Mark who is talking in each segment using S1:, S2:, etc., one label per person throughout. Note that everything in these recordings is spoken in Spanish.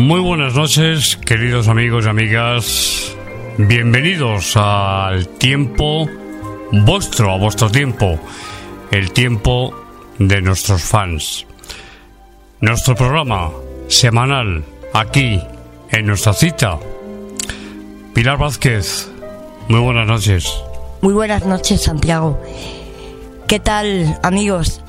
S1: Muy buenas noches, queridos amigos y amigas. Bienvenidos al tiempo vuestro, a vuestro tiempo, el tiempo de nuestros fans. Nuestro programa semanal aquí en nuestra cita. Pilar Vázquez, muy buenas noches.
S2: Muy buenas noches, Santiago. ¿Qué tal, amigos?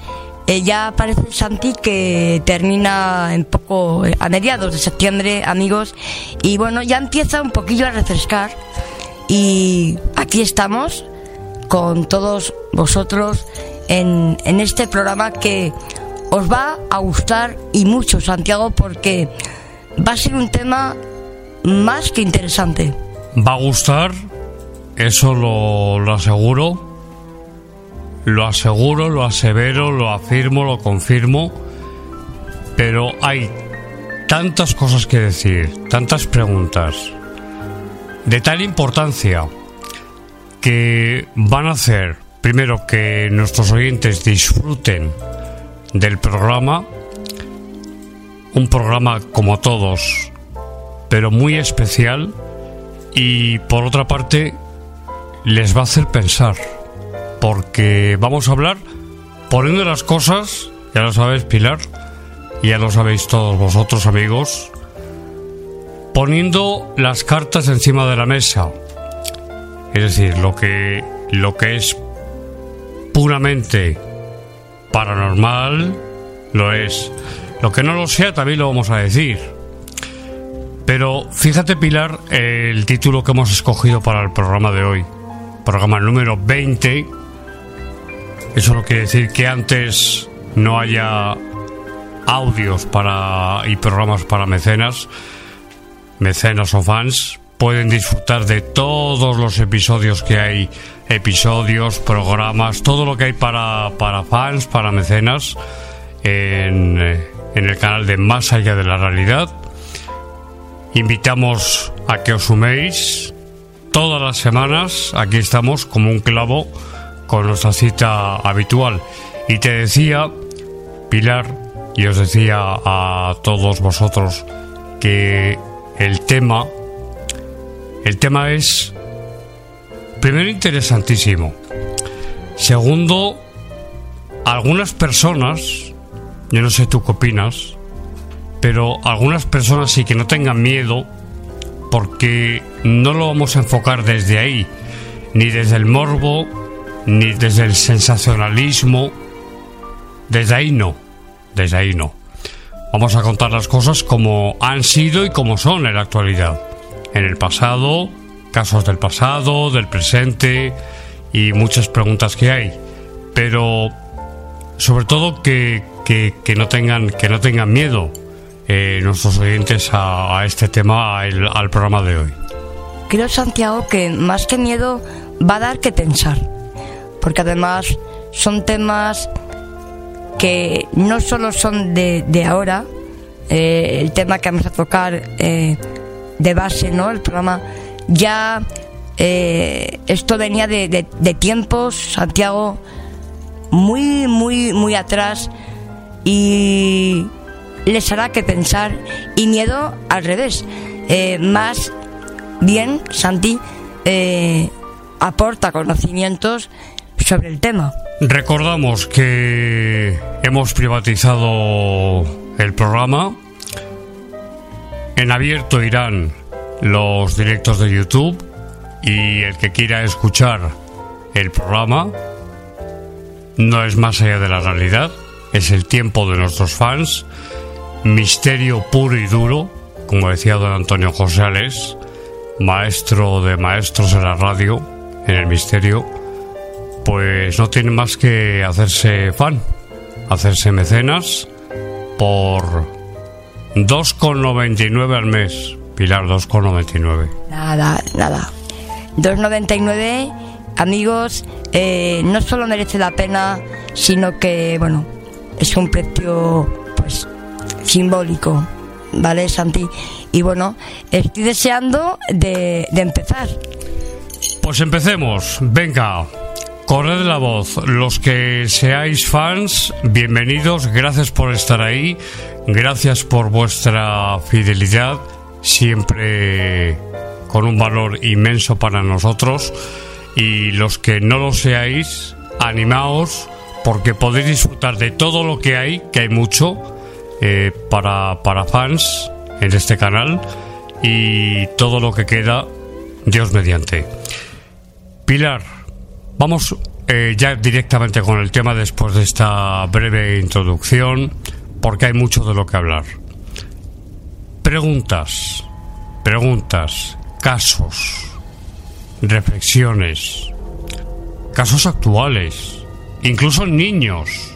S2: Eh, ya parece Santi que termina en poco, eh, a mediados de septiembre, amigos, y bueno, ya empieza un poquillo a refrescar. Y aquí estamos con todos vosotros en, en este programa que os va a gustar y mucho, Santiago, porque va a ser un tema más que interesante.
S1: Va a gustar, eso lo, lo aseguro. Lo aseguro, lo asevero, lo afirmo, lo confirmo. Pero hay tantas cosas que decir, tantas preguntas, de tal importancia, que van a hacer, primero, que nuestros oyentes disfruten del programa, un programa como todos, pero muy especial, y por otra parte, les va a hacer pensar, porque vamos a hablar poniendo las cosas, ya lo sabes Pilar, ya lo sabéis todos vosotros amigos, poniendo las cartas encima de la mesa. Es decir, lo que, lo que es puramente paranormal, lo es. Lo que no lo sea también lo vamos a decir. Pero fíjate Pilar el título que hemos escogido para el programa de hoy. Programa número 20. Eso no quiere decir que antes no haya audios para y programas para mecenas. Mecenas o fans pueden disfrutar de todos los episodios que hay, episodios, programas, todo lo que hay para, para fans, para mecenas en, eh, en el canal de Más allá de la realidad. Invitamos a que os suméis todas las semanas. Aquí estamos como un clavo con nuestra cita habitual. Y te decía, Pilar, y os decía a todos vosotros que el tema, el tema es, primero, interesantísimo. Segundo, algunas personas, yo no sé tú qué opinas, pero algunas personas sí que no tengan miedo porque no lo vamos a enfocar desde ahí, ni desde el morbo, ni desde el sensacionalismo, desde ahí no, desde ahí no. Vamos a contar las cosas como han sido y como son en la actualidad. En el pasado, casos del pasado, del presente y muchas preguntas que hay. Pero sobre todo que, que, que no, tengan, que no tengan miedo eh, nuestros oyentes a, este tema, al, al programa de hoy.
S2: Creo, Santiago, que más que miedo va a dar que pensar. Porque además son temas que no solo son de, de ahora, eh, el tema que vamos a tocar eh, de base, ¿no? El programa ya eh, esto venía de, de- tiempos, Santiago, muy, muy, muy atrás y les hará que pensar y miedo al revés, más bien, Santi aporta conocimientos sobre el tema.
S1: Recordamos que hemos privatizado el programa. En abierto irán los directos de YouTube y el que quiera escuchar el programa no es más allá de la realidad, es el tiempo de nuestros fans, misterio puro y duro, como decía don Antonio José maestro de maestros en la radio, en el misterio, pues no tiene más que hacerse fan, hacerse mecenas por 2,99 al mes. Pilar, 2,99.
S2: Nada, nada. 2,99 amigos, eh, no solo merece la pena, sino que, bueno, es un precio, pues, simbólico, ¿vale, Santi? Y bueno, estoy deseando de, de empezar.
S1: Pues empecemos, venga. Corred la voz, los que seáis fans, bienvenidos, gracias por estar ahí, gracias por vuestra fidelidad, siempre con un valor inmenso para nosotros y los que no lo seáis, animaos porque podéis disfrutar de todo lo que hay, que hay mucho eh, para, para fans en este canal y todo lo que queda, Dios mediante. Pilar, vamos eh, ya directamente con el tema después de esta breve introducción, porque hay mucho de lo que hablar. Preguntas, preguntas, casos reflexiones, casos actuales, incluso niños.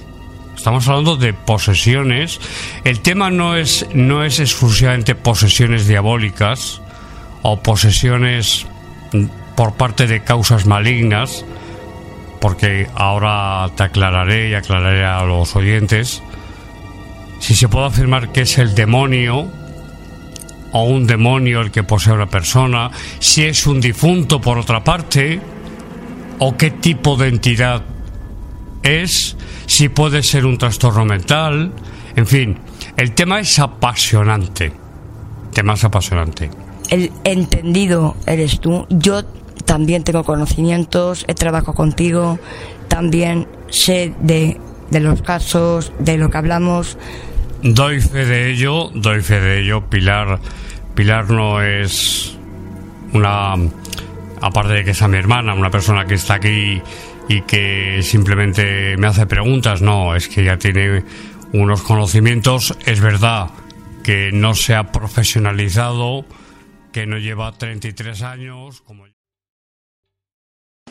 S1: Estamos hablando de posesiones. El tema no es, no es exclusivamente posesiones diabólicas o posesiones por parte de causas malignas, porque ahora te aclararé y aclararé a los oyentes si se puede afirmar que es el demonio o un demonio el que posee una persona, si es un difunto por otra parte, o qué tipo de entidad es, si puede ser un trastorno mental, en fin, el tema es apasionante. El tema es apasionante.
S2: El entendido eres tú. Yo también tengo conocimientos, he trabajado contigo, también sé de, de los casos, de lo que hablamos.
S1: Doy fe de ello, doy fe de ello, Pilar Pilar no es una, aparte de que sea mi hermana, una persona que está aquí y que simplemente me hace preguntas, no, es que ya tiene unos conocimientos, es verdad que no se ha profesionalizado, que no lleva 33 años. Como...